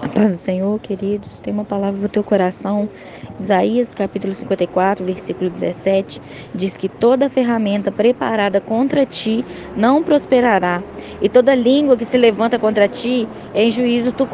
A paz do Senhor, queridos, tem uma palavra para o teu coração. Isaías capítulo 54, versículo 17, diz que toda ferramenta preparada contra ti não prosperará, e toda língua que se levanta contra ti, em juízo tu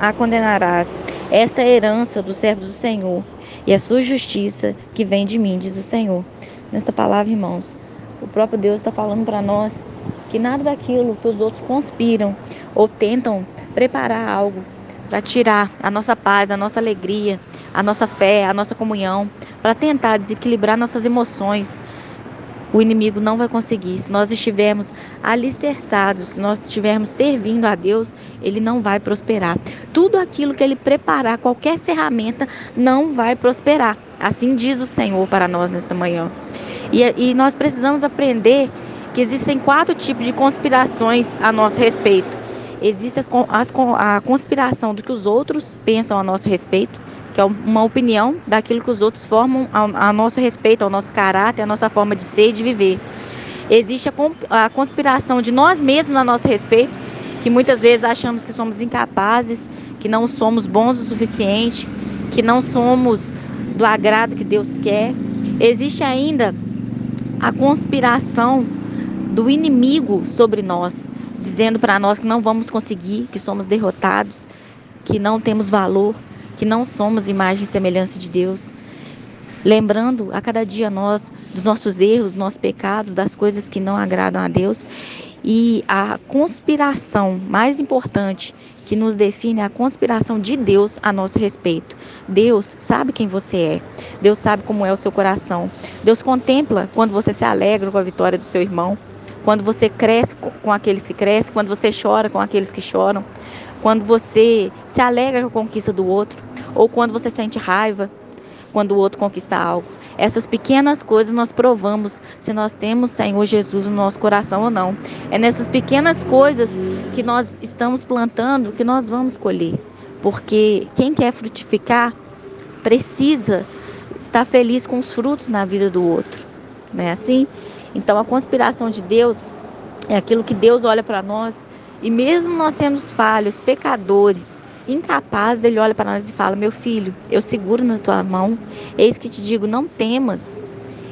a condenarás. Esta é a herança dos servos do Senhor, e a sua justiça que vem de mim, diz o Senhor. Nesta palavra, irmãos, o próprio Deus está falando para nós que nada daquilo que os outros conspiram ou tentam preparar algo para tirar a nossa paz, a nossa alegria, a nossa fé, a nossa comunhão, para tentar desequilibrar nossas emoções. O inimigo não vai conseguir. Se nós estivermos alicerçados, se nós estivermos servindo a Deus, ele não vai prosperar. Tudo aquilo que ele preparar, qualquer ferramenta, não vai prosperar. Assim diz o Senhor para nós nesta manhã. E, e nós precisamos aprender que existem quatro tipos de conspirações a nosso respeito. Existe as, as, a conspiração do que os outros pensam a nosso respeito, que é uma opinião daquilo que os outros formam a, a nosso respeito, ao nosso caráter, a nossa forma de ser e de viver. Existe a, a conspiração de nós mesmos a nosso respeito, que muitas vezes achamos que somos incapazes, que não somos bons o suficiente, que não somos do agrado que Deus quer. Existe ainda a conspiração do inimigo sobre nós, dizendo para nós que não vamos conseguir, que somos derrotados, que não temos valor, que não somos imagem e semelhança de Deus. Lembrando a cada dia nós dos nossos erros, dos nossos pecados, das coisas que não agradam a Deus. E a conspiração mais importante que nos define é a conspiração de Deus a nosso respeito. Deus sabe quem você é. Deus sabe como é o seu coração. Deus contempla quando você se alegra com a vitória do seu irmão quando você cresce com aqueles que crescem, quando você chora com aqueles que choram, quando você se alegra com a conquista do outro, ou quando você sente raiva quando o outro conquista algo. Essas pequenas coisas nós provamos se nós temos Senhor Jesus no nosso coração ou não. É nessas pequenas coisas que nós estamos plantando que nós vamos colher. Porque quem quer frutificar precisa estar feliz com os frutos na vida do outro. Não é assim? Então a conspiração de Deus é aquilo que Deus olha para nós e mesmo nós sendo falhos, pecadores, incapazes, ele olha para nós e fala: "Meu filho, eu seguro na tua mão. Eis que te digo, não temas.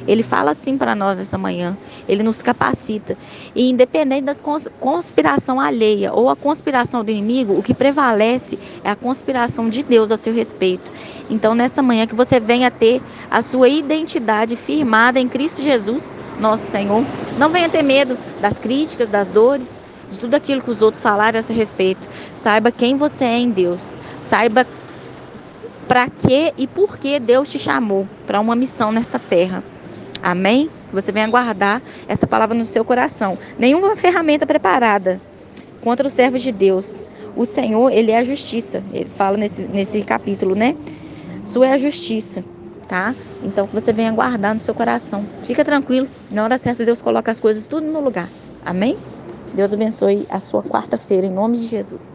Ele fala assim para nós essa manhã. Ele nos capacita. E independente da conspiração alheia ou a conspiração do inimigo, o que prevalece é a conspiração de Deus a seu respeito. Então, nesta manhã, que você venha ter a sua identidade firmada em Cristo Jesus, nosso Senhor. Não venha ter medo das críticas, das dores, de tudo aquilo que os outros falaram a seu respeito. Saiba quem você é em Deus. Saiba para que e por que Deus te chamou para uma missão nesta terra. Amém? Você venha guardar essa palavra no seu coração. Nenhuma ferramenta preparada contra os servos de Deus. O Senhor, ele é a justiça. Ele fala nesse, nesse capítulo, né? Sua é a justiça, tá? Então que você venha guardar no seu coração. Fica tranquilo. Na hora certa, Deus coloca as coisas tudo no lugar. Amém? Deus abençoe a sua quarta-feira, em nome de Jesus.